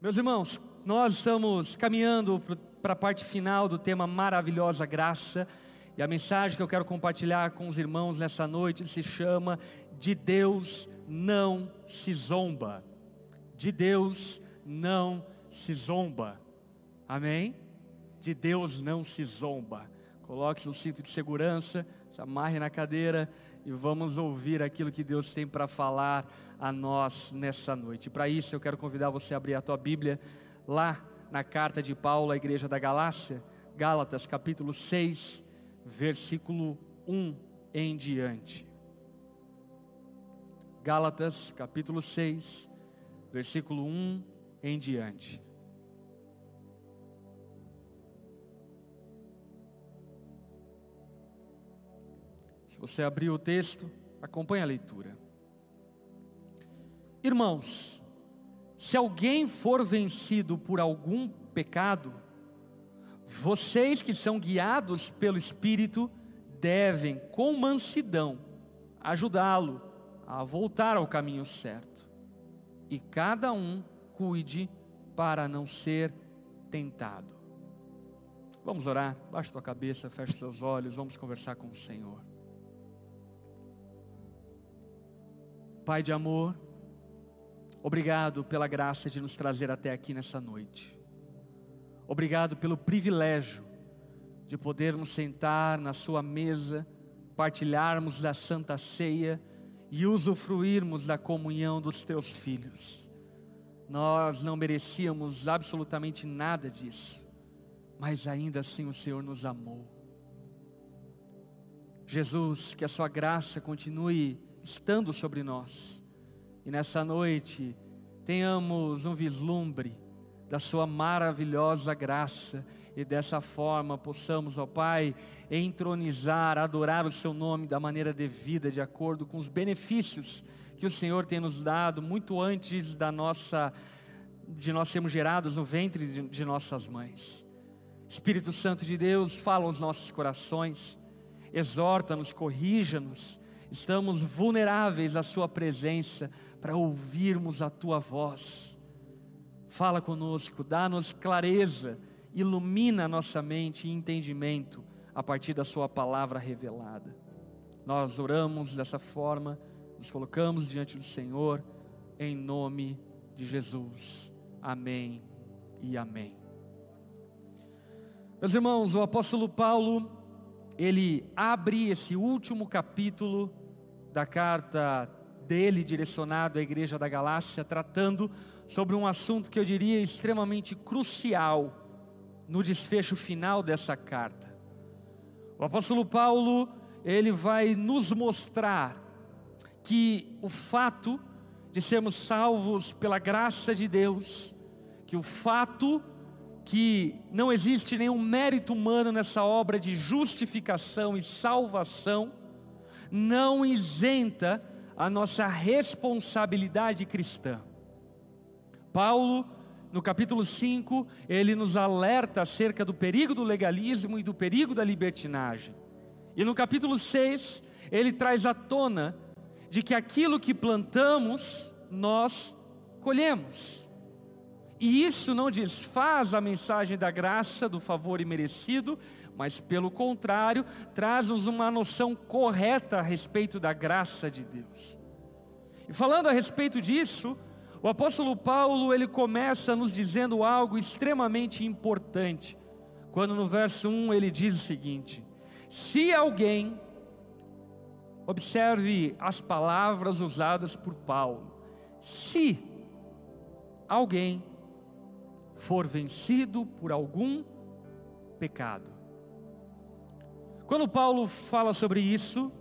Meus irmãos, nós estamos caminhando para a parte final do tema Maravilhosa Graça, e a mensagem que eu quero compartilhar com os irmãos nessa noite se chama De Deus não se zomba. De Deus não se zomba. Amém? De Deus não se zomba. Coloque seu cinto de segurança, se amarre na cadeira e vamos ouvir aquilo que Deus tem para falar a nós nessa noite. Para isso eu quero convidar você a abrir a tua Bíblia lá na carta de Paulo à igreja da Galácia, Gálatas capítulo 6, versículo 1 em diante. Gálatas capítulo 6, versículo 1 em diante. Se você abrir o texto, acompanhe a leitura. Irmãos, se alguém for vencido por algum pecado, vocês que são guiados pelo Espírito devem, com mansidão, ajudá-lo a voltar ao caminho certo. E cada um cuide para não ser tentado. Vamos orar, baixa tua cabeça, feche seus olhos, vamos conversar com o Senhor. Pai de amor, obrigado pela graça de nos trazer até aqui nessa noite. Obrigado pelo privilégio de podermos sentar na Sua mesa, partilharmos da Santa Ceia e usufruirmos da comunhão dos Teus filhos. Nós não merecíamos absolutamente nada disso, mas ainda assim o Senhor nos amou. Jesus, que a Sua graça continue estando sobre nós. E nessa noite tenhamos um vislumbre da Sua maravilhosa graça e dessa forma possamos, ó Pai, entronizar, adorar o Seu nome da maneira devida, de acordo com os benefícios que o Senhor tem nos dado muito antes da nossa de nós sermos gerados no ventre de, de nossas mães. Espírito Santo de Deus, fala aos nossos corações, exorta-nos, corrija-nos estamos vulneráveis à Sua presença para ouvirmos a Tua voz. Fala conosco, dá-nos clareza, ilumina nossa mente e entendimento a partir da Sua palavra revelada. Nós oramos dessa forma, nos colocamos diante do Senhor, em nome de Jesus. Amém e amém. Meus irmãos, o apóstolo Paulo, ele abre esse último capítulo da carta dele direcionado à igreja da Galácia, tratando sobre um assunto que eu diria extremamente crucial no desfecho final dessa carta. O apóstolo Paulo, ele vai nos mostrar que o fato de sermos salvos pela graça de Deus, que o fato que não existe nenhum mérito humano nessa obra de justificação e salvação, não isenta a nossa responsabilidade cristã. Paulo, no capítulo 5, ele nos alerta acerca do perigo do legalismo e do perigo da libertinagem. E no capítulo 6, ele traz à tona de que aquilo que plantamos, nós colhemos. E isso não desfaz a mensagem da graça, do favor imerecido, mas pelo contrário, traz-nos uma noção correta a respeito da graça de Deus. E falando a respeito disso, o apóstolo Paulo, ele começa nos dizendo algo extremamente importante. Quando no verso 1 ele diz o seguinte: Se alguém observe as palavras usadas por Paulo, se alguém for vencido por algum pecado. Quando Paulo fala sobre isso,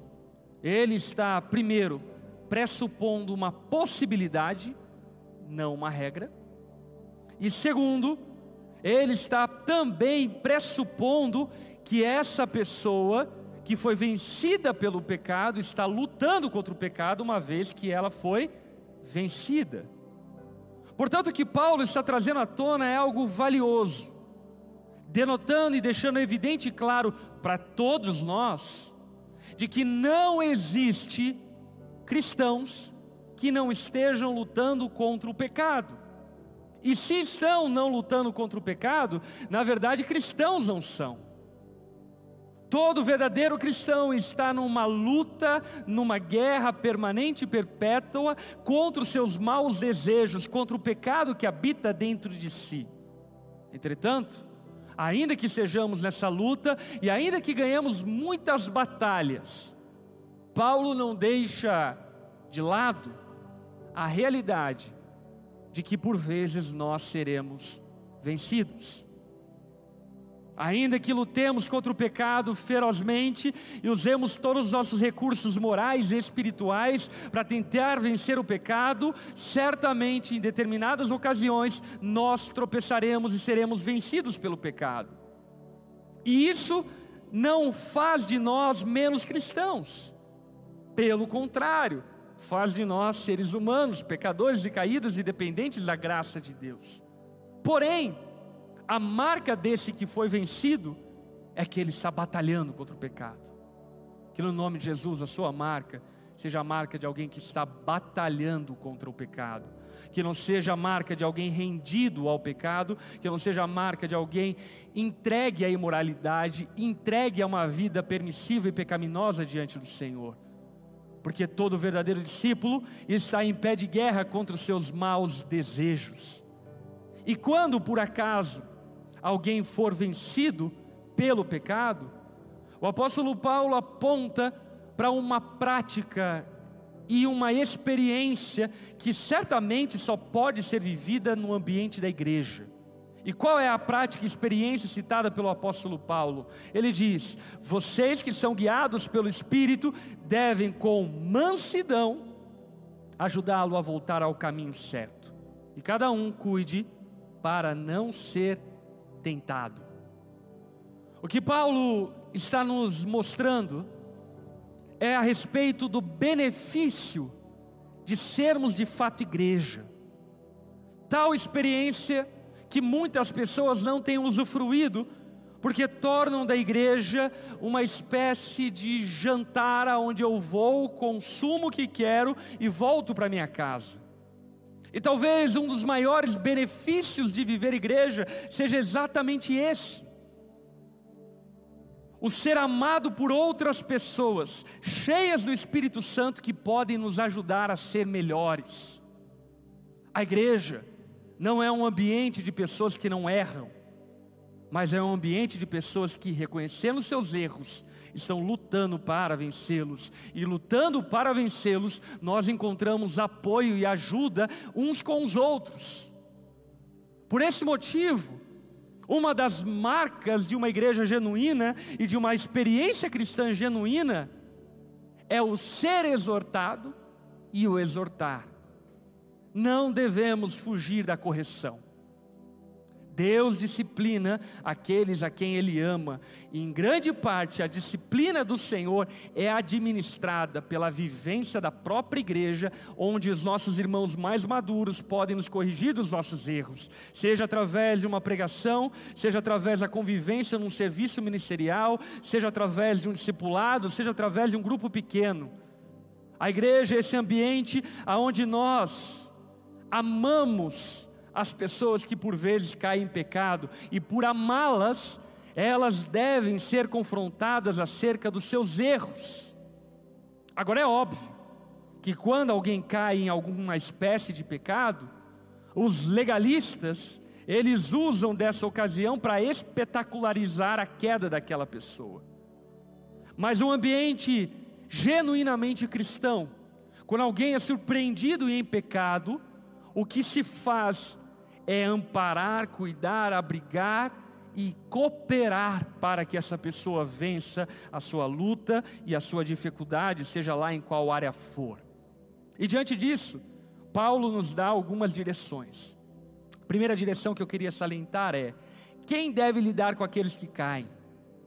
ele está, primeiro, pressupondo uma possibilidade, não uma regra, e segundo, ele está também pressupondo que essa pessoa que foi vencida pelo pecado está lutando contra o pecado, uma vez que ela foi vencida. Portanto, o que Paulo está trazendo à tona é algo valioso denotando e deixando evidente e claro para todos nós de que não existe cristãos que não estejam lutando contra o pecado. E se estão não lutando contra o pecado, na verdade cristãos não são. Todo verdadeiro cristão está numa luta, numa guerra permanente e perpétua contra os seus maus desejos, contra o pecado que habita dentro de si. Entretanto, ainda que sejamos nessa luta e ainda que ganhemos muitas batalhas, Paulo não deixa de lado a realidade de que por vezes nós seremos vencidos. Ainda que lutemos contra o pecado ferozmente e usemos todos os nossos recursos morais e espirituais para tentar vencer o pecado, certamente em determinadas ocasiões nós tropeçaremos e seremos vencidos pelo pecado. E isso não faz de nós menos cristãos. Pelo contrário, faz de nós seres humanos, pecadores e caídos e dependentes da graça de Deus. Porém, a marca desse que foi vencido é que ele está batalhando contra o pecado. Que no nome de Jesus a sua marca seja a marca de alguém que está batalhando contra o pecado. Que não seja a marca de alguém rendido ao pecado, que não seja a marca de alguém entregue à imoralidade, entregue a uma vida permissiva e pecaminosa diante do Senhor. Porque todo verdadeiro discípulo está em pé de guerra contra os seus maus desejos. E quando por acaso alguém for vencido pelo pecado, o apóstolo Paulo aponta para uma prática e uma experiência que certamente só pode ser vivida no ambiente da igreja. E qual é a prática e experiência citada pelo apóstolo Paulo? Ele diz: Vocês que são guiados pelo Espírito devem, com mansidão, ajudá-lo a voltar ao caminho certo. E cada um cuide para não ser tentado. O que Paulo está nos mostrando é a respeito do benefício de sermos de fato igreja. Tal experiência que muitas pessoas não têm usufruído, porque tornam da igreja uma espécie de jantar aonde eu vou, consumo o que quero e volto para minha casa. E talvez um dos maiores benefícios de viver igreja seja exatamente esse. O ser amado por outras pessoas, cheias do Espírito Santo, que podem nos ajudar a ser melhores. A igreja não é um ambiente de pessoas que não erram, mas é um ambiente de pessoas que, reconhecendo seus erros, estão lutando para vencê-los. E lutando para vencê-los, nós encontramos apoio e ajuda uns com os outros. Por esse motivo, uma das marcas de uma igreja genuína e de uma experiência cristã genuína é o ser exortado e o exortar. Não devemos fugir da correção. Deus disciplina aqueles a quem Ele ama, e em grande parte a disciplina do Senhor é administrada pela vivência da própria igreja, onde os nossos irmãos mais maduros podem nos corrigir dos nossos erros, seja através de uma pregação, seja através da convivência num serviço ministerial, seja através de um discipulado, seja através de um grupo pequeno. A igreja é esse ambiente aonde nós amamos as pessoas que por vezes caem em pecado e por amá-las, elas devem ser confrontadas acerca dos seus erros. Agora é óbvio que quando alguém cai em alguma espécie de pecado, os legalistas, eles usam dessa ocasião para espetacularizar a queda daquela pessoa. Mas um ambiente genuinamente cristão, quando alguém é surpreendido em pecado, o que se faz é amparar, cuidar, abrigar e cooperar para que essa pessoa vença a sua luta e a sua dificuldade, seja lá em qual área for. E diante disso, Paulo nos dá algumas direções. A primeira direção que eu queria salientar é: quem deve lidar com aqueles que caem?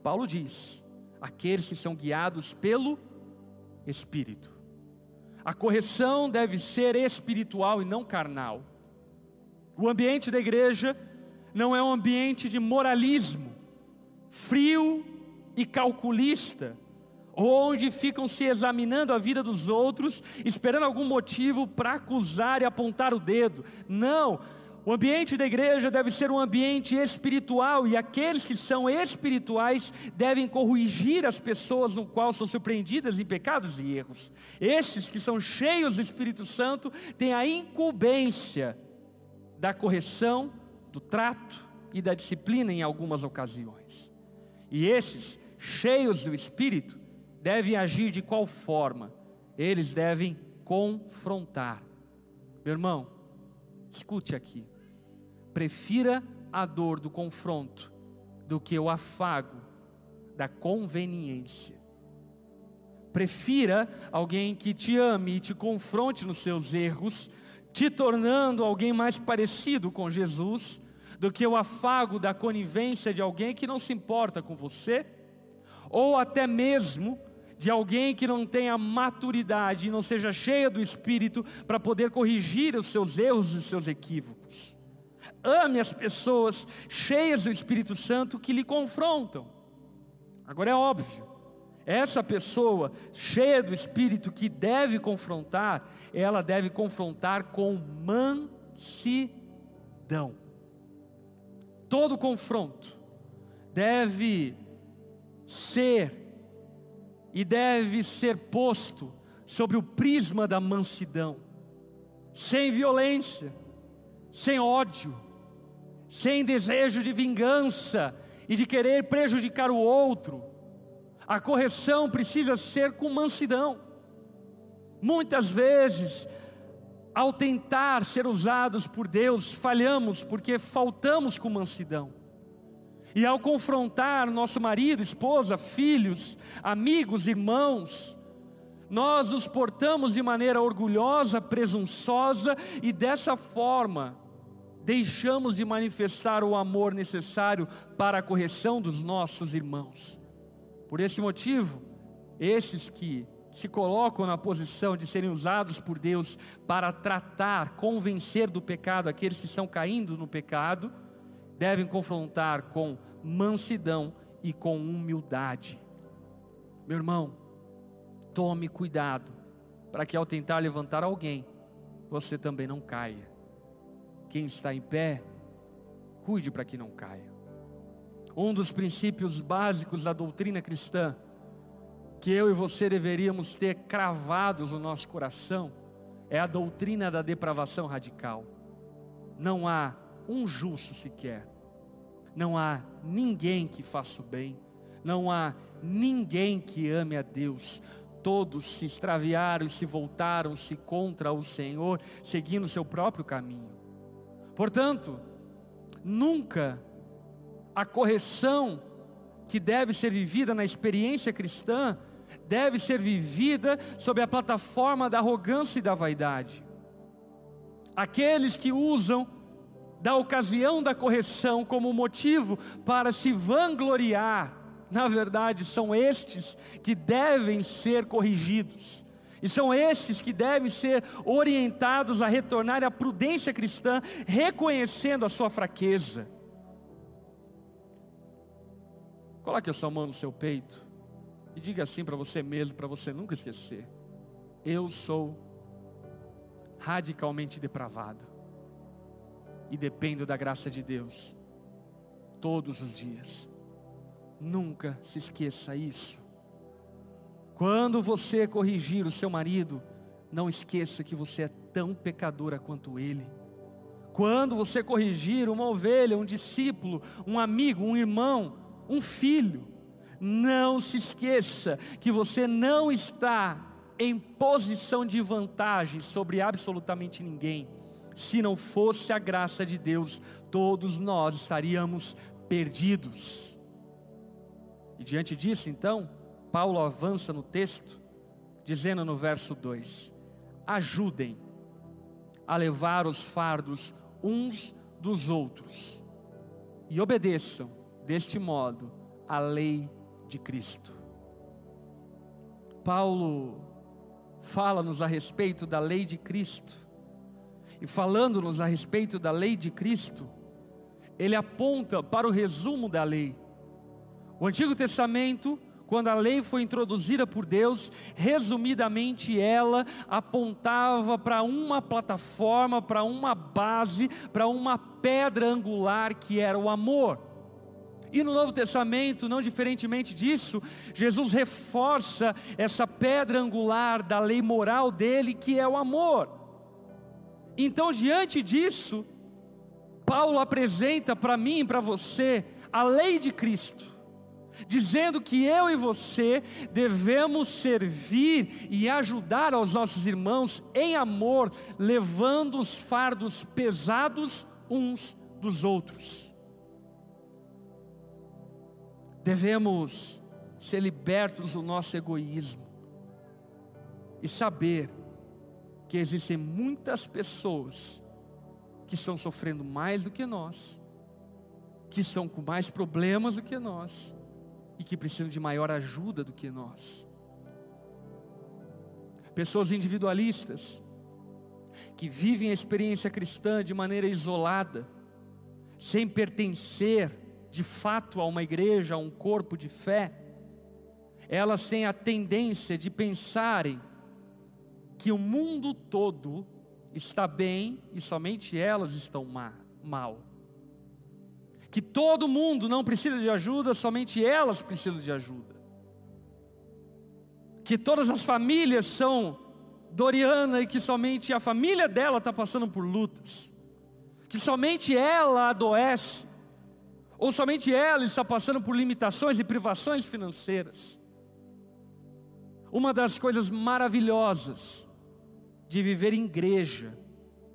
Paulo diz: aqueles que são guiados pelo Espírito. A correção deve ser espiritual e não carnal. O ambiente da igreja não é um ambiente de moralismo, frio e calculista, onde ficam se examinando a vida dos outros, esperando algum motivo para acusar e apontar o dedo. Não, o ambiente da igreja deve ser um ambiente espiritual e aqueles que são espirituais devem corrigir as pessoas no qual são surpreendidas em pecados e erros. Esses que são cheios do Espírito Santo têm a incumbência da correção, do trato e da disciplina em algumas ocasiões. E esses cheios do Espírito devem agir de qual forma? Eles devem confrontar. Meu irmão, escute aqui. Prefira a dor do confronto do que o afago da conveniência. Prefira alguém que te ame e te confronte nos seus erros, te tornando alguém mais parecido com Jesus, do que o afago da conivência de alguém que não se importa com você, ou até mesmo de alguém que não tenha maturidade e não seja cheia do Espírito para poder corrigir os seus erros e os seus equívocos. Ame as pessoas cheias do Espírito Santo que lhe confrontam. Agora é óbvio, essa pessoa cheia do Espírito que deve confrontar, ela deve confrontar com mansidão. Todo confronto deve ser e deve ser posto sobre o prisma da mansidão, sem violência, sem ódio, sem desejo de vingança e de querer prejudicar o outro. A correção precisa ser com mansidão. Muitas vezes, ao tentar ser usados por Deus, falhamos porque faltamos com mansidão. E ao confrontar nosso marido, esposa, filhos, amigos, irmãos, nós nos portamos de maneira orgulhosa, presunçosa e dessa forma deixamos de manifestar o amor necessário para a correção dos nossos irmãos. Por esse motivo, esses que se colocam na posição de serem usados por Deus para tratar, convencer do pecado aqueles que estão caindo no pecado, devem confrontar com mansidão e com humildade. Meu irmão, tome cuidado para que ao tentar levantar alguém, você também não caia. Quem está em pé, cuide para que não caia. Um dos princípios básicos da doutrina cristã, que eu e você deveríamos ter cravados no nosso coração, é a doutrina da depravação radical. Não há um justo sequer. Não há ninguém que faça o bem. Não há ninguém que ame a Deus. Todos se extraviaram e se voltaram-se contra o Senhor, seguindo o seu próprio caminho. Portanto, nunca a correção que deve ser vivida na experiência cristã deve ser vivida sob a plataforma da arrogância e da vaidade. Aqueles que usam da ocasião da correção como motivo para se vangloriar, na verdade, são estes que devem ser corrigidos. E são estes que devem ser orientados a retornar à prudência cristã, reconhecendo a sua fraqueza. Coloque a sua mão no seu peito e diga assim para você mesmo, para você nunca esquecer: Eu sou radicalmente depravado e dependo da graça de Deus todos os dias. Nunca se esqueça isso. Quando você corrigir o seu marido, não esqueça que você é tão pecadora quanto ele. Quando você corrigir uma ovelha, um discípulo, um amigo, um irmão, um filho, não se esqueça que você não está em posição de vantagem sobre absolutamente ninguém se não fosse a graça de Deus, todos nós estaríamos perdidos. E diante disso, então, Paulo avança no texto, dizendo no verso 2: Ajudem a levar os fardos uns dos outros e obedeçam, deste modo, a lei de Cristo. Paulo fala-nos a respeito da lei de Cristo e falando-nos a respeito da lei de Cristo, ele aponta para o resumo da lei. O Antigo Testamento quando a lei foi introduzida por Deus, resumidamente ela apontava para uma plataforma, para uma base, para uma pedra angular que era o amor. E no Novo Testamento, não diferentemente disso, Jesus reforça essa pedra angular da lei moral dele, que é o amor. Então, diante disso, Paulo apresenta para mim e para você a lei de Cristo dizendo que eu e você devemos servir e ajudar aos nossos irmãos em amor, levando os fardos pesados uns dos outros. Devemos ser libertos do nosso egoísmo e saber que existem muitas pessoas que estão sofrendo mais do que nós, que estão com mais problemas do que nós, e que precisam de maior ajuda do que nós. Pessoas individualistas, que vivem a experiência cristã de maneira isolada, sem pertencer de fato a uma igreja, a um corpo de fé, elas têm a tendência de pensarem que o mundo todo está bem e somente elas estão mal que todo mundo não precisa de ajuda, somente elas precisam de ajuda. Que todas as famílias são Doriana e que somente a família dela está passando por lutas. Que somente ela adoece, ou somente ela está passando por limitações e privações financeiras. Uma das coisas maravilhosas de viver em igreja,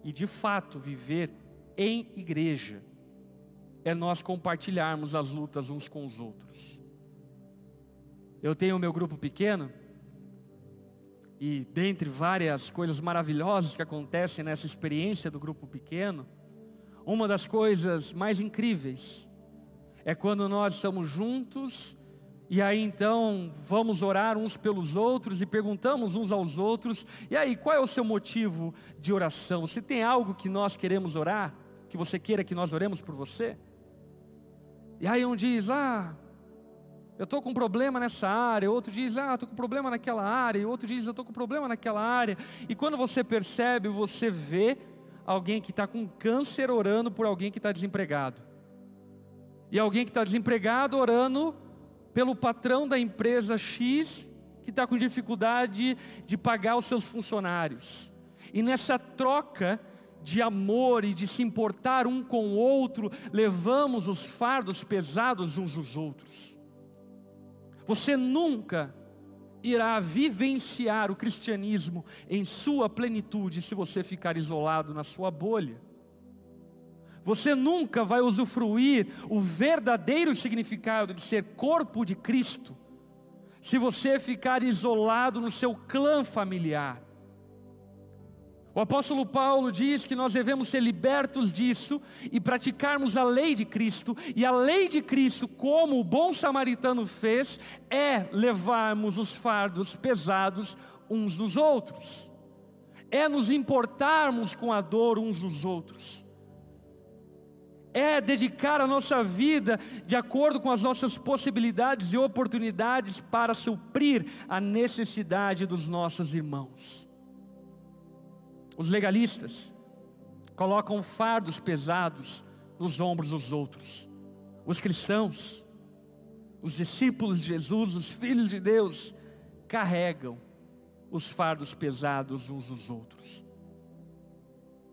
e de fato viver em igreja, é nós compartilharmos as lutas uns com os outros. Eu tenho o meu grupo pequeno, e dentre várias coisas maravilhosas que acontecem nessa experiência do grupo pequeno, uma das coisas mais incríveis é quando nós estamos juntos e aí então vamos orar uns pelos outros e perguntamos uns aos outros: e aí, qual é o seu motivo de oração? Se tem algo que nós queremos orar, que você queira que nós oremos por você? E aí um diz, ah, eu estou com um problema nessa área, outro diz, ah, estou com problema naquela área, e outro diz, eu estou com problema naquela área. E quando você percebe, você vê alguém que está com câncer orando por alguém que está desempregado. E alguém que está desempregado orando pelo patrão da empresa X que está com dificuldade de pagar os seus funcionários. E nessa troca, de amor e de se importar um com o outro, levamos os fardos pesados uns dos outros. Você nunca irá vivenciar o cristianismo em sua plenitude se você ficar isolado na sua bolha. Você nunca vai usufruir o verdadeiro significado de ser corpo de Cristo se você ficar isolado no seu clã familiar. O apóstolo Paulo diz que nós devemos ser libertos disso e praticarmos a lei de Cristo, e a lei de Cristo, como o bom samaritano fez, é levarmos os fardos pesados uns dos outros, é nos importarmos com a dor uns dos outros, é dedicar a nossa vida de acordo com as nossas possibilidades e oportunidades para suprir a necessidade dos nossos irmãos. Os legalistas colocam fardos pesados nos ombros dos outros. Os cristãos, os discípulos de Jesus, os filhos de Deus, carregam os fardos pesados uns dos outros.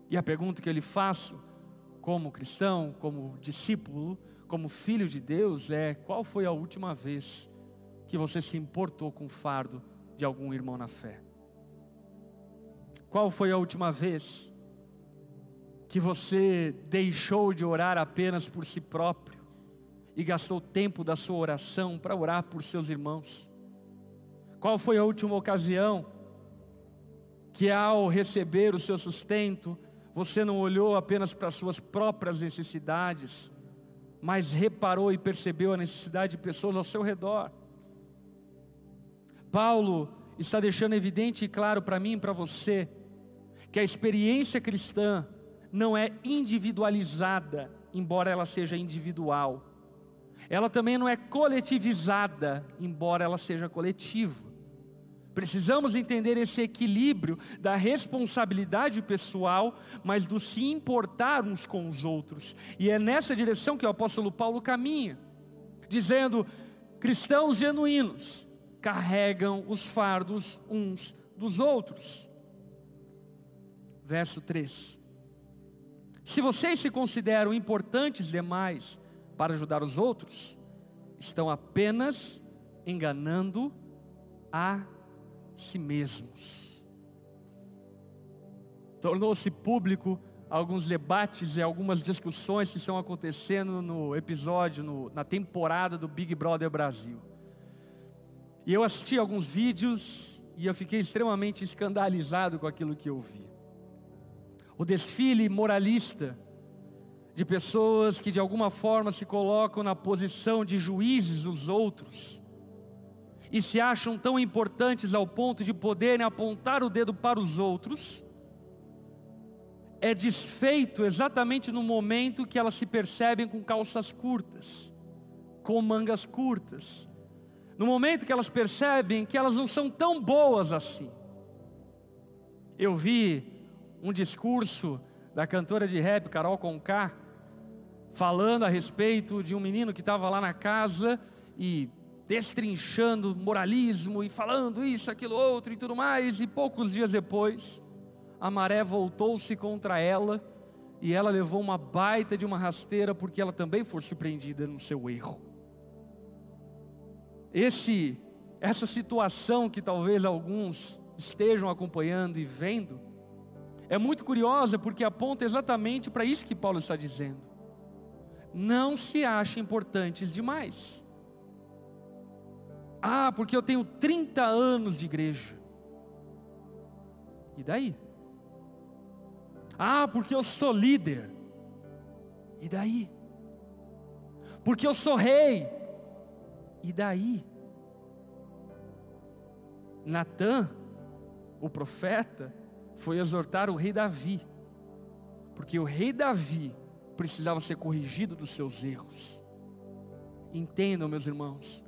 E a pergunta que eu lhe faço, como cristão, como discípulo, como filho de Deus, é: qual foi a última vez que você se importou com o fardo de algum irmão na fé? Qual foi a última vez que você deixou de orar apenas por si próprio e gastou tempo da sua oração para orar por seus irmãos? Qual foi a última ocasião que, ao receber o seu sustento, você não olhou apenas para as suas próprias necessidades, mas reparou e percebeu a necessidade de pessoas ao seu redor? Paulo está deixando evidente e claro para mim e para você que a experiência cristã não é individualizada, embora ela seja individual. ela também não é coletivizada, embora ela seja coletiva. Precisamos entender esse equilíbrio da responsabilidade pessoal, mas do se importar uns com os outros. E é nessa direção que o apóstolo Paulo caminha, dizendo: cristãos genuínos carregam os fardos uns dos outros. Verso 3. Se vocês se consideram importantes demais para ajudar os outros, estão apenas enganando a si mesmos. Tornou-se público alguns debates e algumas discussões que estão acontecendo no episódio, no, na temporada do Big Brother Brasil. E eu assisti alguns vídeos e eu fiquei extremamente escandalizado com aquilo que eu vi. O desfile moralista de pessoas que de alguma forma se colocam na posição de juízes dos outros e se acham tão importantes ao ponto de poderem apontar o dedo para os outros, é desfeito exatamente no momento que elas se percebem com calças curtas, com mangas curtas, no momento que elas percebem que elas não são tão boas assim. Eu vi um discurso da cantora de rap Carol Conká falando a respeito de um menino que estava lá na casa e destrinchando moralismo e falando isso, aquilo, outro e tudo mais, e poucos dias depois, a maré voltou-se contra ela e ela levou uma baita de uma rasteira porque ela também foi surpreendida no seu erro. Esse essa situação que talvez alguns estejam acompanhando e vendo é muito curiosa porque aponta exatamente para isso que Paulo está dizendo. Não se achem importantes demais. Ah, porque eu tenho 30 anos de igreja. E daí? Ah, porque eu sou líder. E daí? Porque eu sou rei. E daí? Natã, o profeta, foi exortar o rei Davi, porque o rei Davi precisava ser corrigido dos seus erros. Entendam, meus irmãos,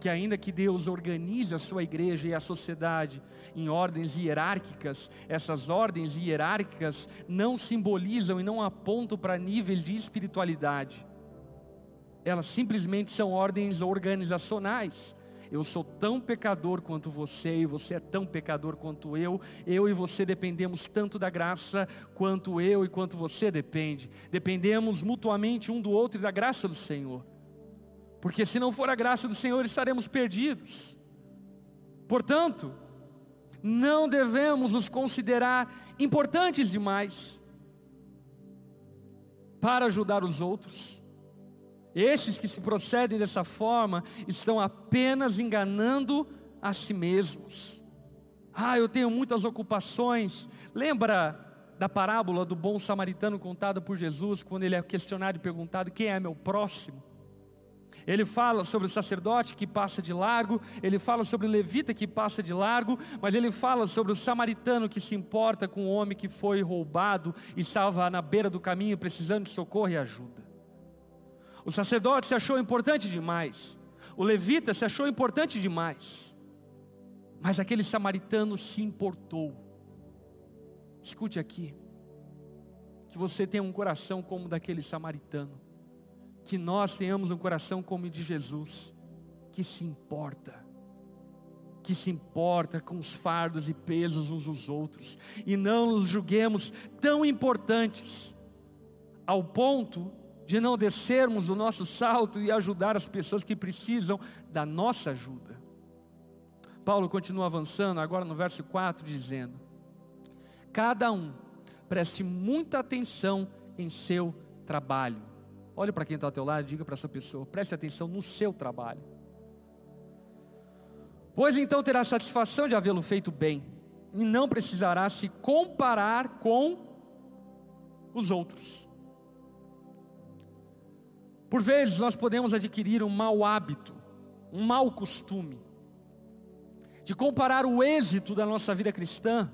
que ainda que Deus organize a sua igreja e a sociedade em ordens hierárquicas, essas ordens hierárquicas não simbolizam e não apontam para níveis de espiritualidade. Elas simplesmente são ordens organizacionais. Eu sou tão pecador quanto você, e você é tão pecador quanto eu. Eu e você dependemos tanto da graça quanto eu e quanto você depende. Dependemos mutuamente um do outro e da graça do Senhor porque se não for a graça do Senhor, estaremos perdidos. Portanto, não devemos nos considerar importantes demais para ajudar os outros. Esses que se procedem dessa forma estão apenas enganando a si mesmos. Ah, eu tenho muitas ocupações. Lembra da parábola do bom samaritano contada por Jesus, quando ele é questionado e perguntado: quem é meu próximo? Ele fala sobre o sacerdote que passa de largo, ele fala sobre o levita que passa de largo, mas ele fala sobre o samaritano que se importa com o homem que foi roubado e estava na beira do caminho precisando de socorro e ajuda. O sacerdote se achou importante demais, o levita se achou importante demais, mas aquele samaritano se importou. Escute aqui, que você tenha um coração como daquele samaritano que nós tenhamos um coração como o de Jesus, que se importa, que se importa com os fardos e pesos uns dos outros, e não nos julguemos tão importantes, ao ponto de não descermos o nosso salto e ajudar as pessoas que precisam da nossa ajuda. Paulo continua avançando, agora no verso 4, dizendo: Cada um preste muita atenção em seu trabalho Olhe para quem está ao teu lado e diga para essa pessoa: preste atenção no seu trabalho. Pois então terá satisfação de havê-lo feito bem, e não precisará se comparar com os outros. Por vezes nós podemos adquirir um mau hábito, um mau costume, de comparar o êxito da nossa vida cristã,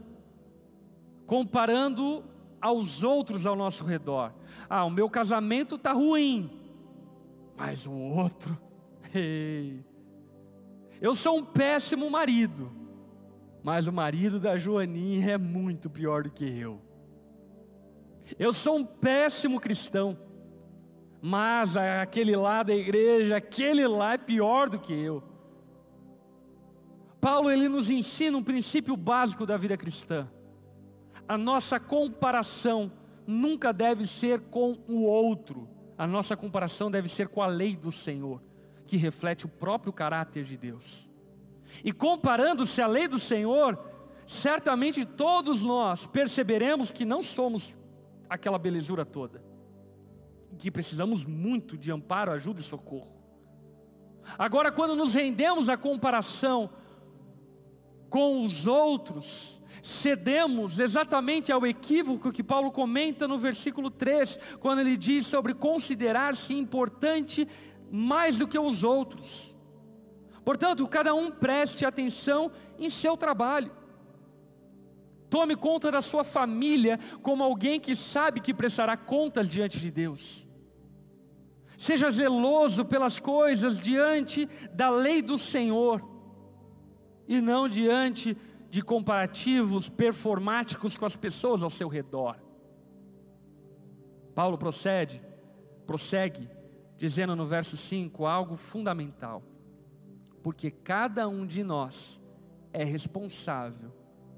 comparando aos outros ao nosso redor. Ah, o meu casamento está ruim, mas o outro, ei. Eu sou um péssimo marido, mas o marido da Joaninha é muito pior do que eu. Eu sou um péssimo cristão, mas aquele lá da igreja, aquele lá é pior do que eu. Paulo ele nos ensina um princípio básico da vida cristã. A nossa comparação nunca deve ser com o outro. A nossa comparação deve ser com a lei do Senhor, que reflete o próprio caráter de Deus. E comparando-se à lei do Senhor, certamente todos nós perceberemos que não somos aquela belezura toda, que precisamos muito de amparo, ajuda e socorro. Agora, quando nos rendemos à comparação com os outros, cedemos exatamente ao equívoco que Paulo comenta no versículo 3, quando ele diz sobre considerar-se importante mais do que os outros. Portanto, cada um preste atenção em seu trabalho. Tome conta da sua família como alguém que sabe que prestará contas diante de Deus. Seja zeloso pelas coisas diante da lei do Senhor e não diante de comparativos performáticos com as pessoas ao seu redor. Paulo procede, prossegue, dizendo no verso 5 algo fundamental. Porque cada um de nós é responsável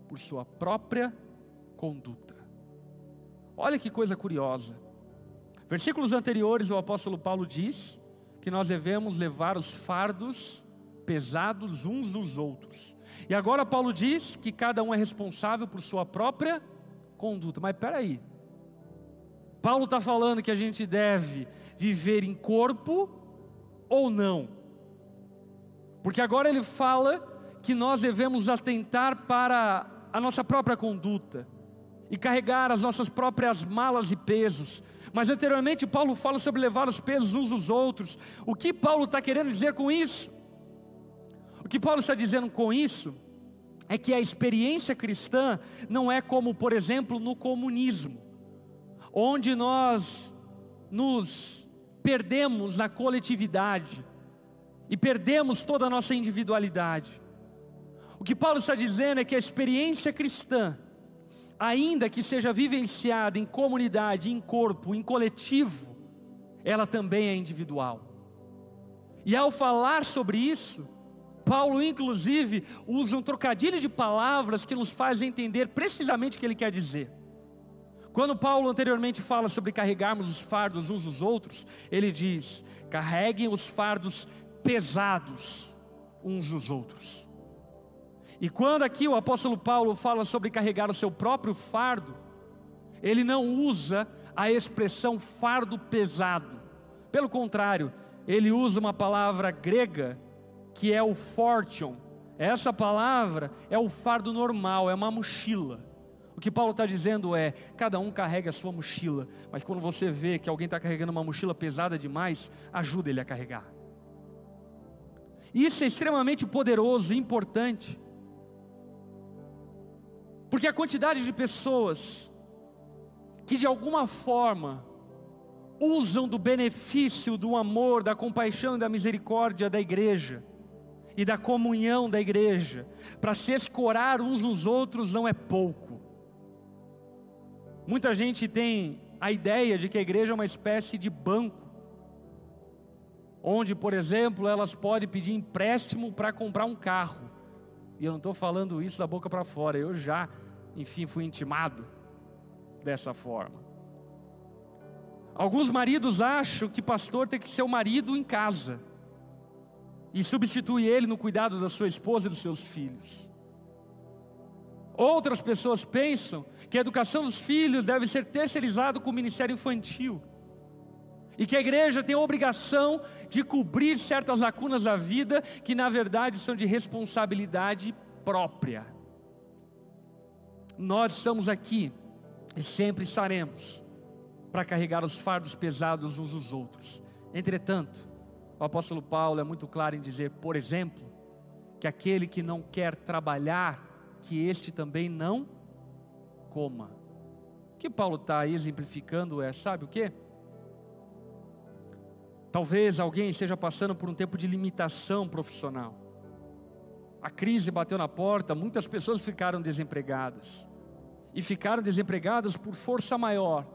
por sua própria conduta. Olha que coisa curiosa. Versículos anteriores, o apóstolo Paulo diz que nós devemos levar os fardos pesados uns dos outros. E agora Paulo diz que cada um é responsável por sua própria conduta. Mas espera aí. Paulo está falando que a gente deve viver em corpo ou não? Porque agora ele fala que nós devemos atentar para a nossa própria conduta e carregar as nossas próprias malas e pesos. Mas anteriormente Paulo fala sobre levar os pesos uns dos outros. O que Paulo está querendo dizer com isso? O que Paulo está dizendo com isso é que a experiência cristã não é como, por exemplo, no comunismo, onde nós nos perdemos na coletividade e perdemos toda a nossa individualidade. O que Paulo está dizendo é que a experiência cristã, ainda que seja vivenciada em comunidade, em corpo, em coletivo, ela também é individual. E ao falar sobre isso, Paulo, inclusive, usa um trocadilho de palavras que nos faz entender precisamente o que ele quer dizer. Quando Paulo anteriormente fala sobre carregarmos os fardos uns dos outros, ele diz: carreguem os fardos pesados uns dos outros. E quando aqui o apóstolo Paulo fala sobre carregar o seu próprio fardo, ele não usa a expressão fardo pesado. Pelo contrário, ele usa uma palavra grega que é o fortion. Essa palavra é o fardo normal, é uma mochila. O que Paulo está dizendo é: cada um carrega a sua mochila, mas quando você vê que alguém está carregando uma mochila pesada demais, ajuda ele a carregar. Isso é extremamente poderoso e importante. Porque a quantidade de pessoas que de alguma forma usam do benefício, do amor, da compaixão e da misericórdia da igreja e da comunhão da igreja para se escorar uns nos outros não é pouco. Muita gente tem a ideia de que a igreja é uma espécie de banco, onde, por exemplo, elas podem pedir empréstimo para comprar um carro. E eu não estou falando isso da boca para fora, eu já, enfim, fui intimado dessa forma. Alguns maridos acham que pastor tem que ser o marido em casa e substitui ele no cuidado da sua esposa e dos seus filhos. Outras pessoas pensam que a educação dos filhos deve ser terceirizado com o ministério infantil e que a igreja tem a obrigação de cobrir certas lacunas da vida que na verdade são de responsabilidade própria. Nós estamos aqui e sempre estaremos para carregar os fardos pesados uns dos outros. Entretanto, o apóstolo Paulo é muito claro em dizer, por exemplo, que aquele que não quer trabalhar, que este também não coma. O que Paulo está exemplificando é, sabe o que? Talvez alguém esteja passando por um tempo de limitação profissional. A crise bateu na porta, muitas pessoas ficaram desempregadas. E ficaram desempregadas por força maior.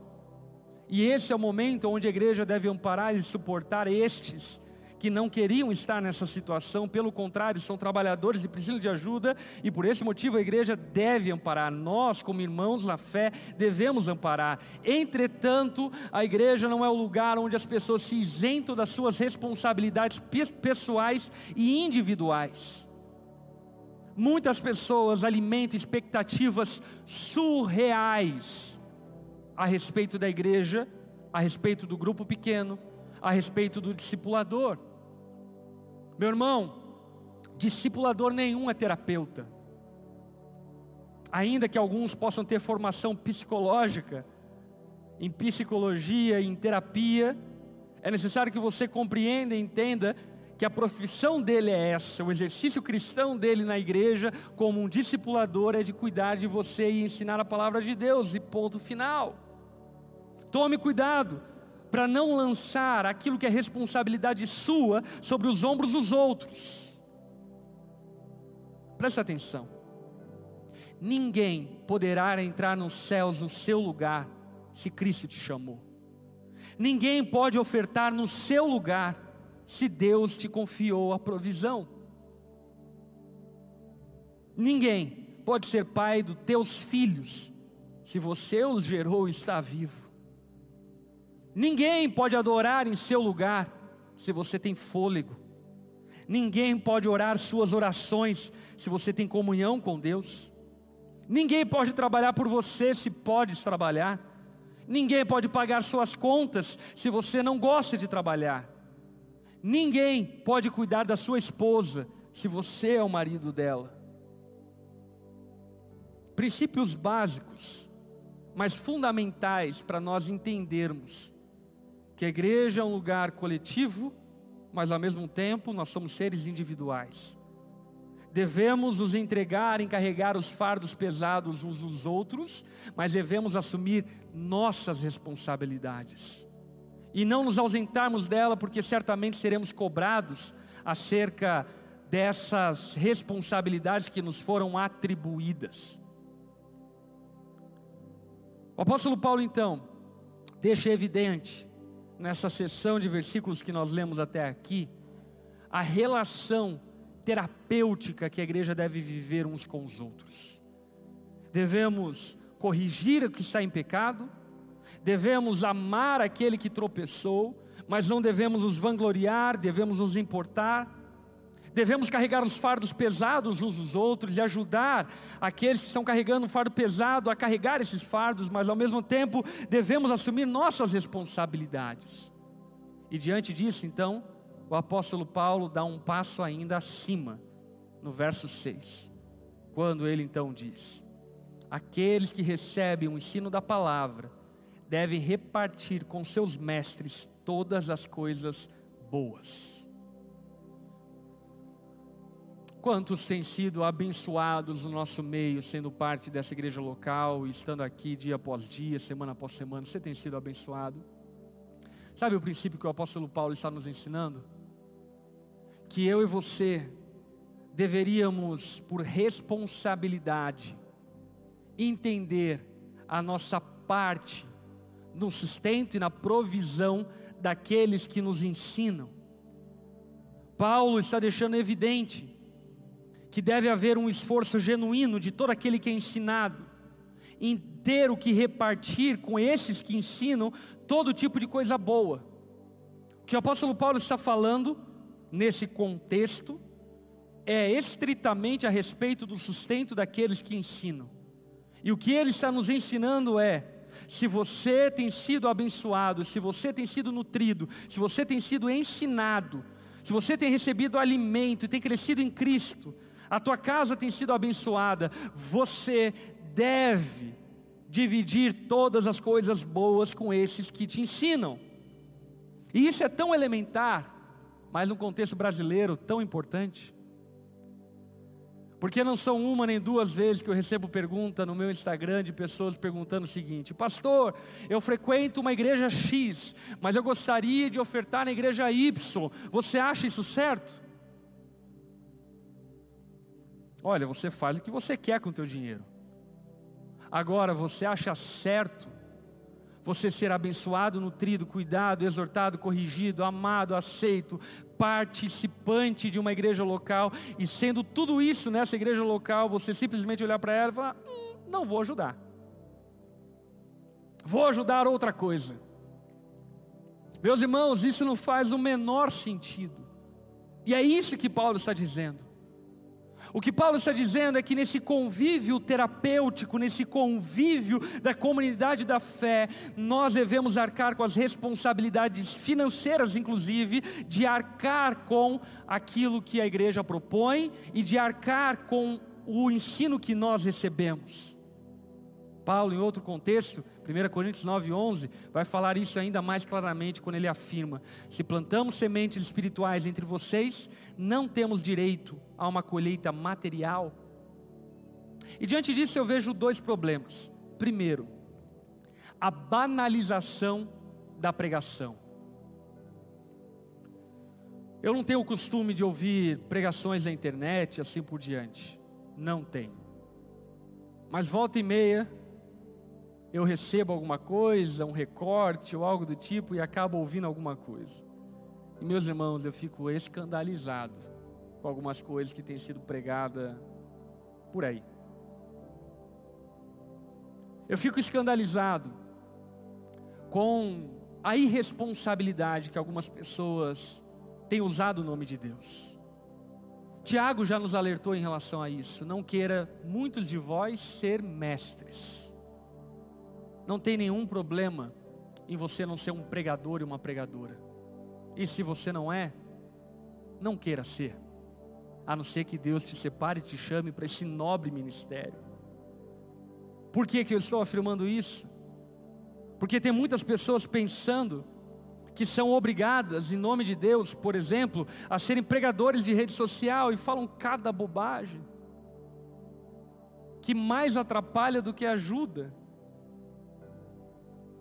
E esse é o momento onde a igreja deve amparar e suportar estes que não queriam estar nessa situação, pelo contrário, são trabalhadores e precisam de ajuda, e por esse motivo a igreja deve amparar. Nós, como irmãos na fé, devemos amparar. Entretanto, a igreja não é o lugar onde as pessoas se isentam das suas responsabilidades pessoais e individuais. Muitas pessoas alimentam expectativas surreais a respeito da igreja, a respeito do grupo pequeno, a respeito do discipulador. Meu irmão, discipulador nenhum é terapeuta. Ainda que alguns possam ter formação psicológica, em psicologia, em terapia, é necessário que você compreenda e entenda que a profissão dele é essa, o exercício cristão dele na igreja, como um discipulador, é de cuidar de você e ensinar a palavra de Deus, e ponto final. Tome cuidado, para não lançar aquilo que é responsabilidade sua sobre os ombros dos outros. Presta atenção. Ninguém poderá entrar nos céus no seu lugar se Cristo te chamou. Ninguém pode ofertar no seu lugar se Deus te confiou a provisão. Ninguém pode ser pai dos teus filhos se você os gerou e está vivo. Ninguém pode adorar em seu lugar se você tem fôlego. Ninguém pode orar suas orações se você tem comunhão com Deus. Ninguém pode trabalhar por você se podes trabalhar. Ninguém pode pagar suas contas se você não gosta de trabalhar. Ninguém pode cuidar da sua esposa se você é o marido dela. Princípios básicos, mas fundamentais para nós entendermos que a igreja é um lugar coletivo, mas ao mesmo tempo nós somos seres individuais. Devemos nos entregar em carregar os fardos pesados uns dos outros, mas devemos assumir nossas responsabilidades. E não nos ausentarmos dela, porque certamente seremos cobrados acerca dessas responsabilidades que nos foram atribuídas. O apóstolo Paulo, então, deixa evidente nessa sessão de versículos que nós lemos até aqui, a relação terapêutica que a igreja deve viver uns com os outros. Devemos corrigir o que está em pecado, devemos amar aquele que tropeçou, mas não devemos nos vangloriar, devemos nos importar devemos carregar os fardos pesados uns dos outros e ajudar aqueles que estão carregando um fardo pesado a carregar esses fardos, mas ao mesmo tempo devemos assumir nossas responsabilidades. E diante disso, então, o apóstolo Paulo dá um passo ainda acima, no verso 6, quando ele então diz: Aqueles que recebem o ensino da palavra devem repartir com seus mestres todas as coisas boas. Quantos têm sido abençoados no nosso meio, sendo parte dessa igreja local, estando aqui dia após dia, semana após semana, você tem sido abençoado? Sabe o princípio que o apóstolo Paulo está nos ensinando? Que eu e você deveríamos, por responsabilidade, entender a nossa parte no sustento e na provisão daqueles que nos ensinam. Paulo está deixando evidente que deve haver um esforço genuíno de todo aquele que é ensinado, em ter o que repartir com esses que ensinam todo tipo de coisa boa. O que o apóstolo Paulo está falando nesse contexto é estritamente a respeito do sustento daqueles que ensinam. E o que ele está nos ensinando é: se você tem sido abençoado, se você tem sido nutrido, se você tem sido ensinado, se você tem recebido alimento e tem crescido em Cristo, a tua casa tem sido abençoada, você deve dividir todas as coisas boas com esses que te ensinam. E isso é tão elementar, mas no contexto brasileiro tão importante. Porque não são uma nem duas vezes que eu recebo pergunta no meu Instagram de pessoas perguntando o seguinte: Pastor, eu frequento uma igreja X, mas eu gostaria de ofertar na igreja Y. Você acha isso certo? Olha, você faz o que você quer com o teu dinheiro. Agora, você acha certo você ser abençoado, nutrido, cuidado, exortado, corrigido, amado, aceito, participante de uma igreja local, e sendo tudo isso nessa igreja local, você simplesmente olhar para ela e falar: hum, não vou ajudar, vou ajudar outra coisa. Meus irmãos, isso não faz o menor sentido, e é isso que Paulo está dizendo. O que Paulo está dizendo é que nesse convívio terapêutico, nesse convívio da comunidade da fé, nós devemos arcar com as responsabilidades financeiras, inclusive, de arcar com aquilo que a igreja propõe e de arcar com o ensino que nós recebemos. Paulo, em outro contexto, 1 Coríntios 9,11, vai falar isso ainda mais claramente quando ele afirma: Se plantamos sementes espirituais entre vocês, não temos direito a uma colheita material. E diante disso eu vejo dois problemas. Primeiro, a banalização da pregação. Eu não tenho o costume de ouvir pregações na internet, assim por diante. Não tenho. Mas volta e meia, eu recebo alguma coisa, um recorte ou algo do tipo e acabo ouvindo alguma coisa. E meus irmãos, eu fico escandalizado com algumas coisas que têm sido pregadas por aí. Eu fico escandalizado com a irresponsabilidade que algumas pessoas têm usado o nome de Deus. Tiago já nos alertou em relação a isso. Não queira muitos de vós ser mestres não tem nenhum problema em você não ser um pregador e uma pregadora. E se você não é, não queira ser, a não ser que Deus te separe e te chame para esse nobre ministério. Por que, que eu estou afirmando isso? Porque tem muitas pessoas pensando que são obrigadas, em nome de Deus, por exemplo, a serem pregadores de rede social e falam cada bobagem, que mais atrapalha do que ajuda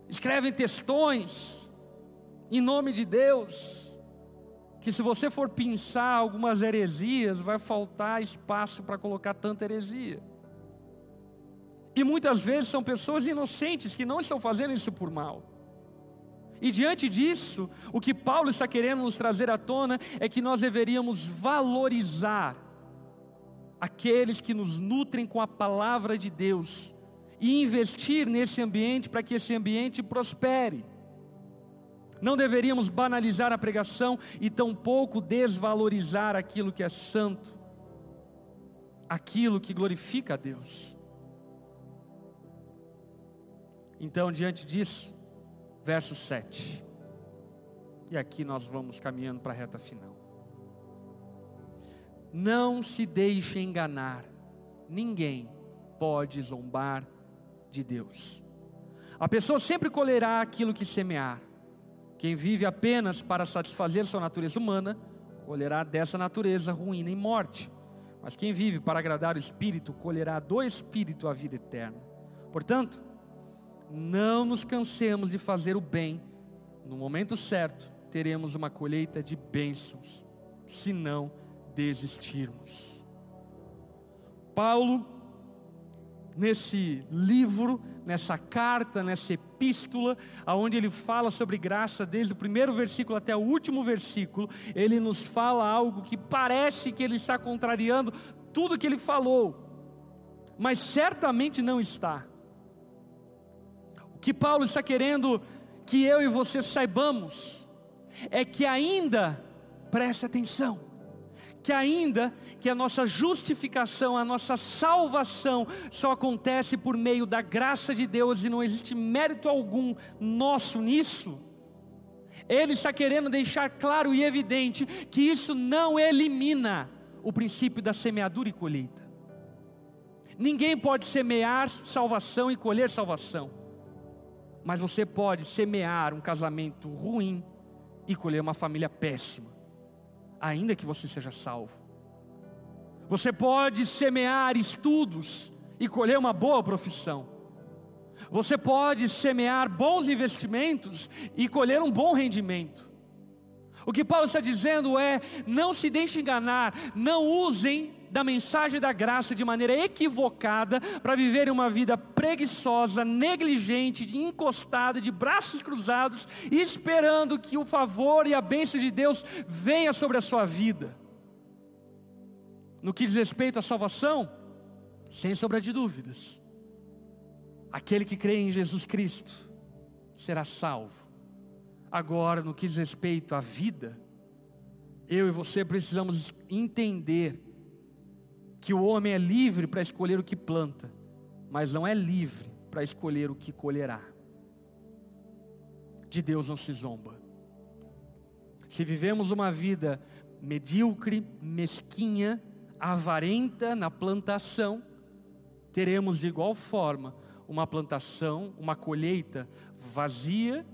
escrevem textões em nome de Deus, que se você for pensar algumas heresias, vai faltar espaço para colocar tanta heresia. E muitas vezes são pessoas inocentes que não estão fazendo isso por mal. E diante disso, o que Paulo está querendo nos trazer à tona é que nós deveríamos valorizar aqueles que nos nutrem com a palavra de Deus e investir nesse ambiente para que esse ambiente prospere. Não deveríamos banalizar a pregação e tampouco desvalorizar aquilo que é santo, aquilo que glorifica a Deus. Então, diante disso, verso 7. E aqui nós vamos caminhando para a reta final. Não se deixe enganar, ninguém pode zombar de Deus. A pessoa sempre colherá aquilo que semear. Quem vive apenas para satisfazer sua natureza humana, colherá dessa natureza ruína e morte. Mas quem vive para agradar o Espírito, colherá do Espírito a vida eterna. Portanto, não nos cansemos de fazer o bem, no momento certo, teremos uma colheita de bênçãos, se não desistirmos. Paulo nesse livro, nessa carta, nessa epístola, aonde ele fala sobre graça desde o primeiro versículo até o último versículo, ele nos fala algo que parece que ele está contrariando tudo que ele falou, mas certamente não está. O que Paulo está querendo que eu e você saibamos é que ainda preste atenção que ainda que a nossa justificação, a nossa salvação só acontece por meio da graça de Deus e não existe mérito algum nosso nisso. Ele está querendo deixar claro e evidente que isso não elimina o princípio da semeadura e colheita. Ninguém pode semear salvação e colher salvação, mas você pode semear um casamento ruim e colher uma família péssima ainda que você seja salvo. Você pode semear estudos e colher uma boa profissão. Você pode semear bons investimentos e colher um bom rendimento. O que Paulo está dizendo é: não se deixe enganar, não usem da mensagem da graça de maneira equivocada para viver uma vida preguiçosa, negligente, encostada, de braços cruzados, esperando que o favor e a bênção de Deus venha sobre a sua vida. No que diz respeito à salvação, sem sombra de dúvidas, aquele que crê em Jesus Cristo será salvo. Agora, no que diz respeito à vida, eu e você precisamos entender que o homem é livre para escolher o que planta, mas não é livre para escolher o que colherá. De Deus não se zomba. Se vivemos uma vida medíocre, mesquinha, avarenta na plantação, teremos de igual forma uma plantação, uma colheita vazia,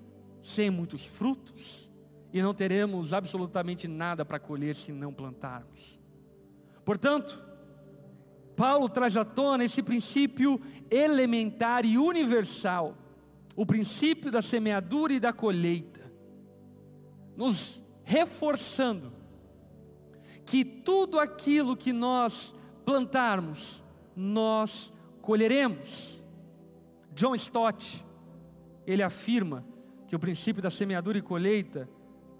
sem muitos frutos, e não teremos absolutamente nada para colher se não plantarmos. Portanto, Paulo traz à tona esse princípio elementar e universal, o princípio da semeadura e da colheita, nos reforçando que tudo aquilo que nós plantarmos, nós colheremos. John Stott, ele afirma que o princípio da semeadura e colheita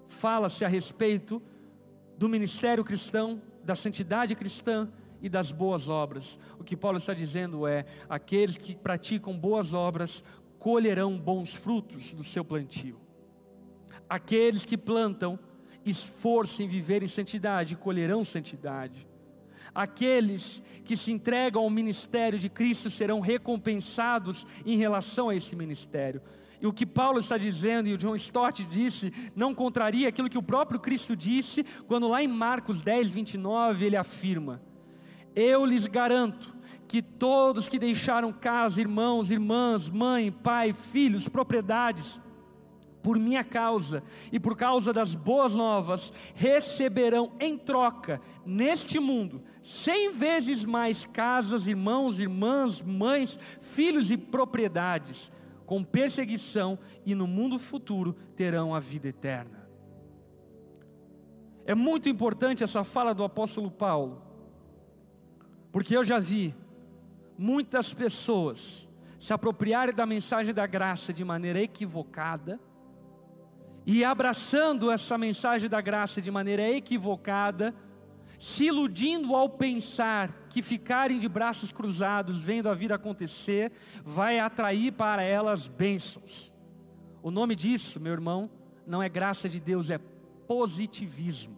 fala-se a respeito do ministério cristão, da santidade cristã e das boas obras. O que Paulo está dizendo é: aqueles que praticam boas obras colherão bons frutos do seu plantio. Aqueles que plantam esforço em viver em santidade colherão santidade. Aqueles que se entregam ao ministério de Cristo serão recompensados em relação a esse ministério. E o que Paulo está dizendo, e o John Stott disse, não contraria aquilo que o próprio Cristo disse, quando lá em Marcos 10, 29, ele afirma: eu lhes garanto que todos que deixaram casa, irmãos, irmãs, mãe, pai, filhos, propriedades, por minha causa e por causa das boas novas, receberão em troca, neste mundo, cem vezes mais casas, irmãos, irmãs, mães, filhos e propriedades, com perseguição, e no mundo futuro terão a vida eterna. É muito importante essa fala do apóstolo Paulo, porque eu já vi muitas pessoas se apropriarem da mensagem da graça de maneira equivocada, e abraçando essa mensagem da graça de maneira equivocada, se iludindo ao pensar que ficarem de braços cruzados vendo a vida acontecer, vai atrair para elas bênçãos. O nome disso, meu irmão, não é graça de Deus, é positivismo.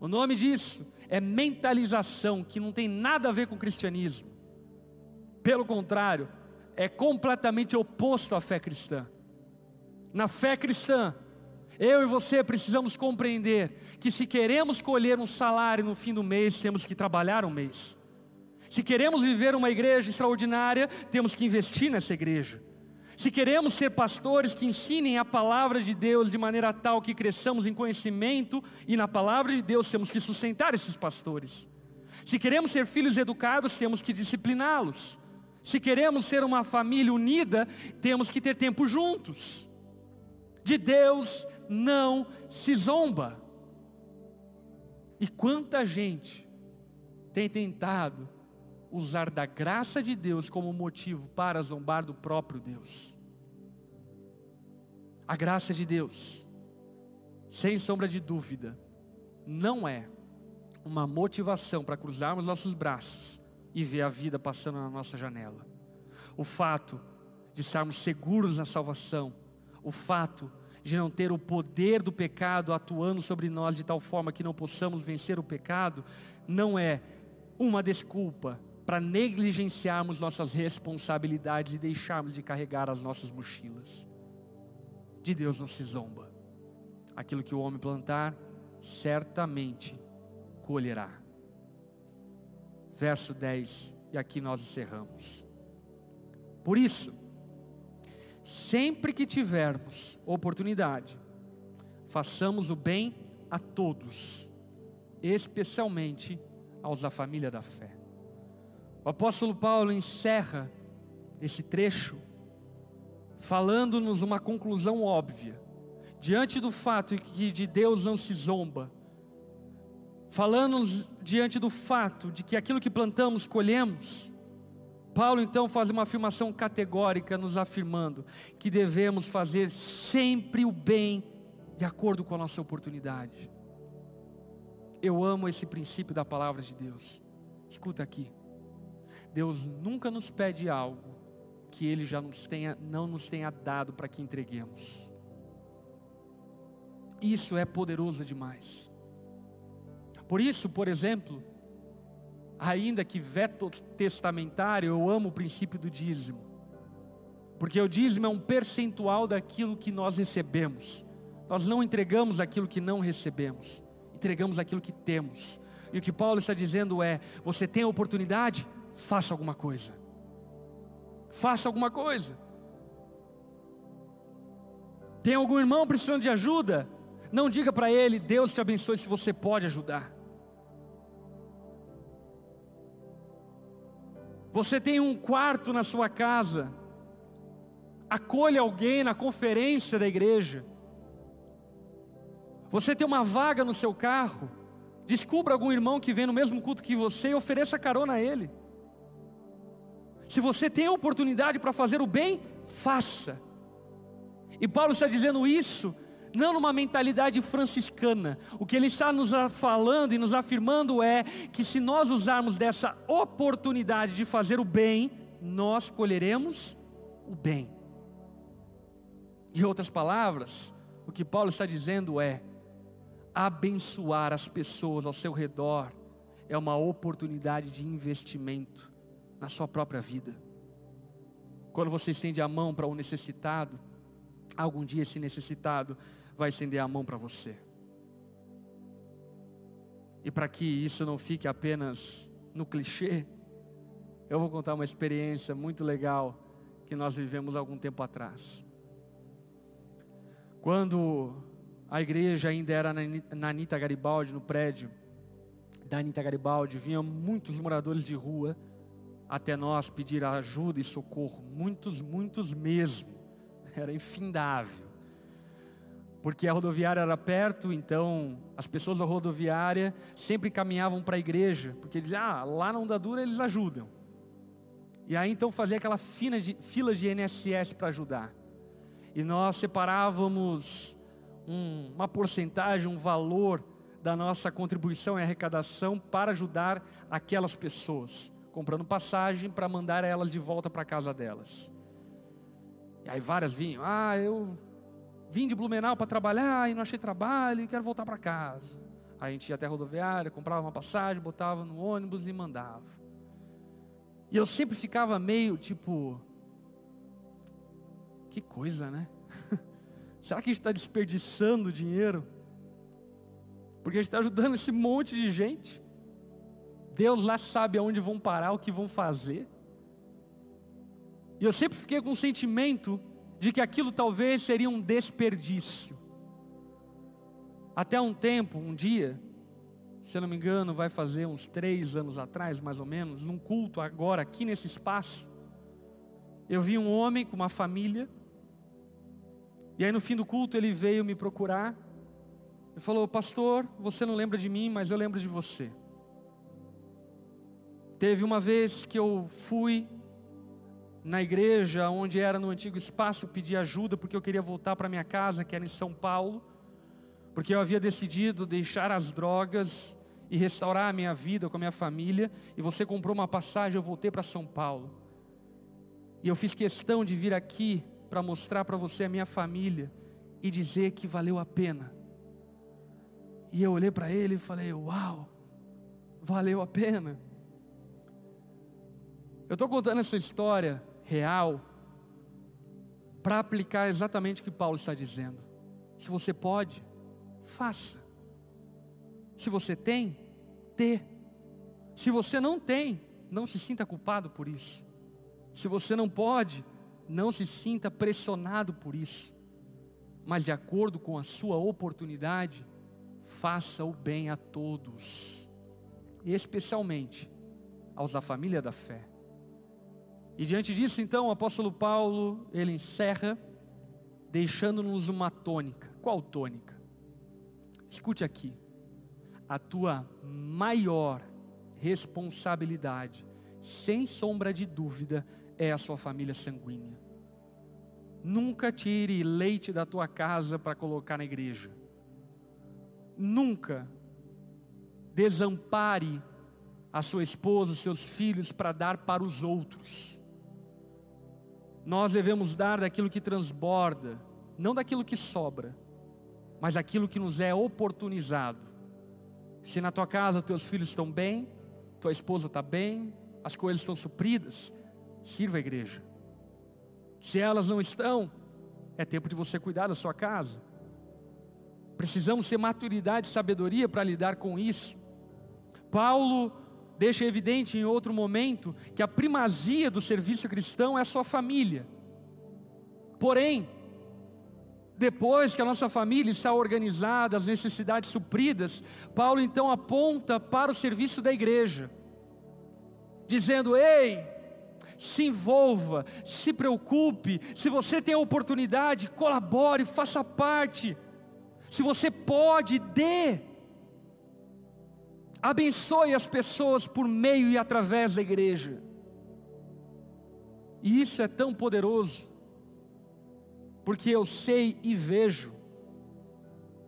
O nome disso é mentalização, que não tem nada a ver com o cristianismo. Pelo contrário, é completamente oposto à fé cristã. Na fé cristã, eu e você precisamos compreender que se queremos colher um salário no fim do mês, temos que trabalhar um mês. Se queremos viver uma igreja extraordinária, temos que investir nessa igreja. Se queremos ser pastores que ensinem a palavra de Deus de maneira tal que cresçamos em conhecimento e na palavra de Deus, temos que sustentar esses pastores. Se queremos ser filhos educados, temos que discipliná-los. Se queremos ser uma família unida, temos que ter tempo juntos. De Deus não se zomba. E quanta gente tem tentado usar da graça de Deus como motivo para zombar do próprio Deus. A graça de Deus, sem sombra de dúvida, não é uma motivação para cruzarmos nossos braços e ver a vida passando na nossa janela. O fato de estarmos seguros na salvação, o fato de não ter o poder do pecado atuando sobre nós de tal forma que não possamos vencer o pecado, não é uma desculpa para negligenciarmos nossas responsabilidades e deixarmos de carregar as nossas mochilas. De Deus não se zomba. Aquilo que o homem plantar, certamente colherá. Verso 10, e aqui nós encerramos. Por isso, sempre que tivermos oportunidade, façamos o bem a todos, especialmente aos da família da fé. O apóstolo Paulo encerra esse trecho falando-nos uma conclusão óbvia, diante do fato que de Deus não se zomba, falando-nos diante do fato de que aquilo que plantamos colhemos. Paulo então faz uma afirmação categórica, nos afirmando que devemos fazer sempre o bem de acordo com a nossa oportunidade. Eu amo esse princípio da palavra de Deus. Escuta aqui. Deus nunca nos pede algo que Ele já nos tenha, não nos tenha dado para que entreguemos. Isso é poderoso demais. Por isso, por exemplo, ainda que veto testamentário, eu amo o princípio do dízimo. Porque o dízimo é um percentual daquilo que nós recebemos. Nós não entregamos aquilo que não recebemos, entregamos aquilo que temos. E o que Paulo está dizendo é: você tem a oportunidade, faça alguma coisa. Faça alguma coisa. Tem algum irmão precisando de ajuda? Não diga para ele, Deus te abençoe se você pode ajudar. Você tem um quarto na sua casa, acolha alguém na conferência da igreja. Você tem uma vaga no seu carro, descubra algum irmão que vem no mesmo culto que você e ofereça carona a ele. Se você tem a oportunidade para fazer o bem, faça. E Paulo está dizendo isso não numa mentalidade franciscana. O que ele está nos falando e nos afirmando é que se nós usarmos dessa oportunidade de fazer o bem, nós colheremos o bem. Em outras palavras, o que Paulo está dizendo é: abençoar as pessoas ao seu redor é uma oportunidade de investimento na sua própria vida. Quando você estende a mão para o um necessitado, algum dia esse necessitado vai estender a mão para você. E para que isso não fique apenas no clichê, eu vou contar uma experiência muito legal que nós vivemos algum tempo atrás. Quando a igreja ainda era na Anitta Garibaldi, no prédio da Anitta Garibaldi, vinham muitos moradores de rua até nós pedir ajuda e socorro, muitos, muitos mesmo, era infindável porque a rodoviária era perto, então as pessoas da rodoviária sempre caminhavam para a igreja, porque diziam, ah, lá na Onda Dura eles ajudam. E aí então fazia aquela fila de, fila de NSS para ajudar. E nós separávamos um, uma porcentagem, um valor da nossa contribuição e arrecadação para ajudar aquelas pessoas, comprando passagem para mandar elas de volta para casa delas. E aí várias vinham, ah, eu vim de Blumenau para trabalhar e não achei trabalho e quero voltar para casa. Aí a gente ia até a rodoviária, comprava uma passagem, botava no ônibus e mandava. E eu sempre ficava meio tipo, que coisa, né? Será que a gente está desperdiçando dinheiro? Porque a gente está ajudando esse monte de gente. Deus lá sabe aonde vão parar, o que vão fazer. E eu sempre fiquei com um sentimento de que aquilo talvez seria um desperdício. Até um tempo, um dia, se eu não me engano, vai fazer uns três anos atrás, mais ou menos, num culto agora, aqui nesse espaço, eu vi um homem com uma família, e aí no fim do culto ele veio me procurar, e falou: Pastor, você não lembra de mim, mas eu lembro de você. Teve uma vez que eu fui na igreja onde era no antigo espaço, pedi ajuda porque eu queria voltar para minha casa, que era em São Paulo, porque eu havia decidido deixar as drogas e restaurar a minha vida com a minha família, e você comprou uma passagem, eu voltei para São Paulo. E eu fiz questão de vir aqui para mostrar para você a minha família e dizer que valeu a pena. E eu olhei para ele e falei: Uau, valeu a pena. Eu estou contando essa história real para aplicar exatamente o que Paulo está dizendo. Se você pode, faça. Se você tem, dê. Se você não tem, não se sinta culpado por isso. Se você não pode, não se sinta pressionado por isso. Mas de acordo com a sua oportunidade, faça o bem a todos. especialmente aos da família da fé. E diante disso, então, o apóstolo Paulo, ele encerra deixando-nos uma tônica. Qual tônica? Escute aqui. A tua maior responsabilidade, sem sombra de dúvida, é a sua família sanguínea. Nunca tire leite da tua casa para colocar na igreja. Nunca desampare a sua esposa, os seus filhos para dar para os outros. Nós devemos dar daquilo que transborda, não daquilo que sobra, mas daquilo que nos é oportunizado. Se na tua casa teus filhos estão bem, tua esposa está bem, as coisas estão supridas, sirva a igreja. Se elas não estão, é tempo de você cuidar da sua casa. Precisamos ter maturidade e sabedoria para lidar com isso. Paulo deixa evidente em outro momento que a primazia do serviço cristão é a sua família. Porém, depois que a nossa família está organizada, as necessidades supridas, Paulo então aponta para o serviço da igreja, dizendo: Ei, se envolva, se preocupe, se você tem a oportunidade, colabore, faça parte, se você pode, dê. Abençoe as pessoas por meio e através da igreja. E isso é tão poderoso, porque eu sei e vejo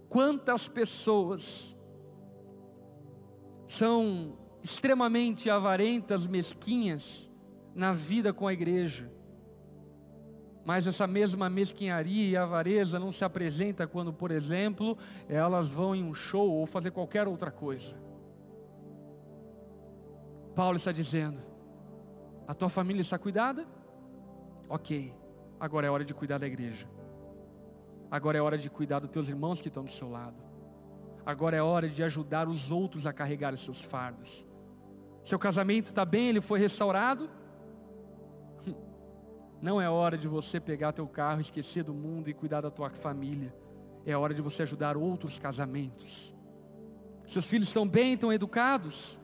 quantas pessoas são extremamente avarentas, mesquinhas na vida com a igreja. Mas essa mesma mesquinharia e avareza não se apresenta quando, por exemplo, elas vão em um show ou fazer qualquer outra coisa. Paulo está dizendo: a tua família está cuidada? Ok, agora é hora de cuidar da igreja. Agora é hora de cuidar dos teus irmãos que estão do seu lado. Agora é hora de ajudar os outros a carregar os seus fardos. Seu casamento está bem, ele foi restaurado? Não é hora de você pegar teu carro, esquecer do mundo e cuidar da tua família. É hora de você ajudar outros casamentos. Seus filhos estão bem, estão educados?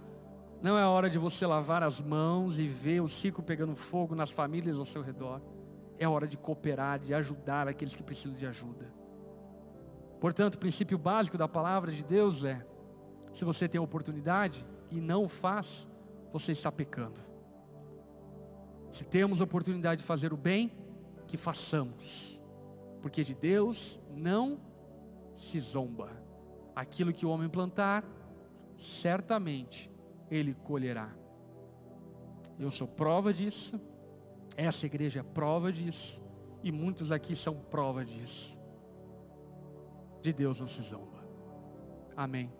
Não é hora de você lavar as mãos e ver o ciclo pegando fogo nas famílias ao seu redor. É hora de cooperar, de ajudar aqueles que precisam de ajuda. Portanto, o princípio básico da palavra de Deus é: se você tem a oportunidade e não o faz, você está pecando. Se temos a oportunidade de fazer o bem, que façamos, porque de Deus não se zomba. Aquilo que o homem plantar, certamente ele colherá. Eu sou prova disso, essa igreja é prova disso, e muitos aqui são prova disso. De Deus não se zomba. Amém.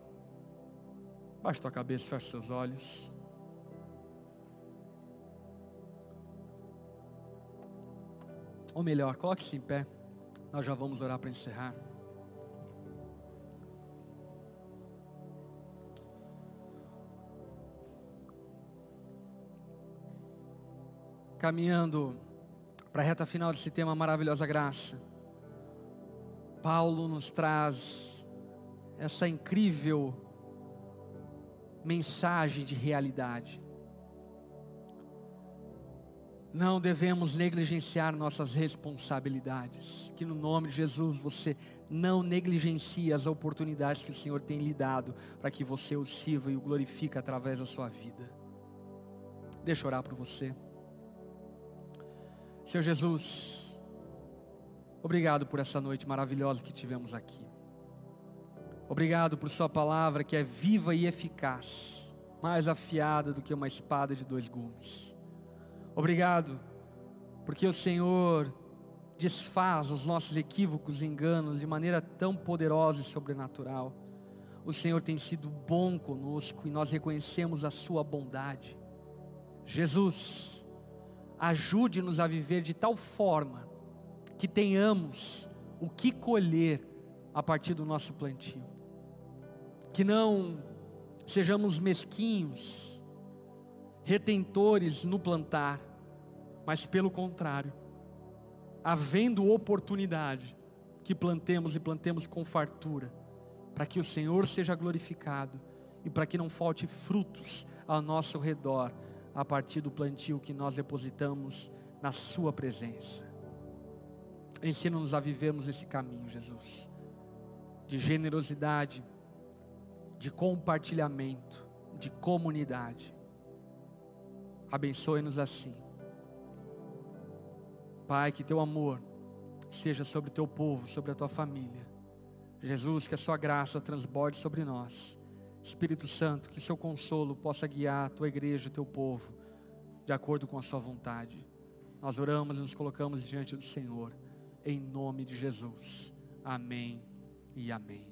Baixe tua cabeça, feche seus olhos. Ou melhor, coloque-se em pé. Nós já vamos orar para encerrar. Caminhando para a reta final desse tema maravilhosa graça. Paulo nos traz essa incrível mensagem de realidade. Não devemos negligenciar nossas responsabilidades. Que no nome de Jesus você não negligencie as oportunidades que o Senhor tem lhe dado para que você o sirva e o glorifique através da sua vida. Deixa eu orar por você. Senhor Jesus, obrigado por essa noite maravilhosa que tivemos aqui. Obrigado por Sua palavra que é viva e eficaz, mais afiada do que uma espada de dois gumes. Obrigado, porque o Senhor desfaz os nossos equívocos e enganos de maneira tão poderosa e sobrenatural. O Senhor tem sido bom conosco e nós reconhecemos a Sua bondade. Jesus, ajude-nos a viver de tal forma que tenhamos o que colher a partir do nosso plantio. Que não sejamos mesquinhos, retentores no plantar, mas pelo contrário, havendo oportunidade, que plantemos e plantemos com fartura, para que o Senhor seja glorificado e para que não falte frutos ao nosso redor a partir do plantio que nós depositamos na Sua presença. Ensina-nos a vivermos esse caminho, Jesus, de generosidade, de compartilhamento, de comunidade. Abençoe-nos assim. Pai, que teu amor seja sobre teu povo, sobre a tua família. Jesus, que a sua graça transborde sobre nós. Espírito Santo, que seu consolo possa guiar a tua igreja, o teu povo, de acordo com a sua vontade. Nós oramos e nos colocamos diante do Senhor, em nome de Jesus. Amém e amém.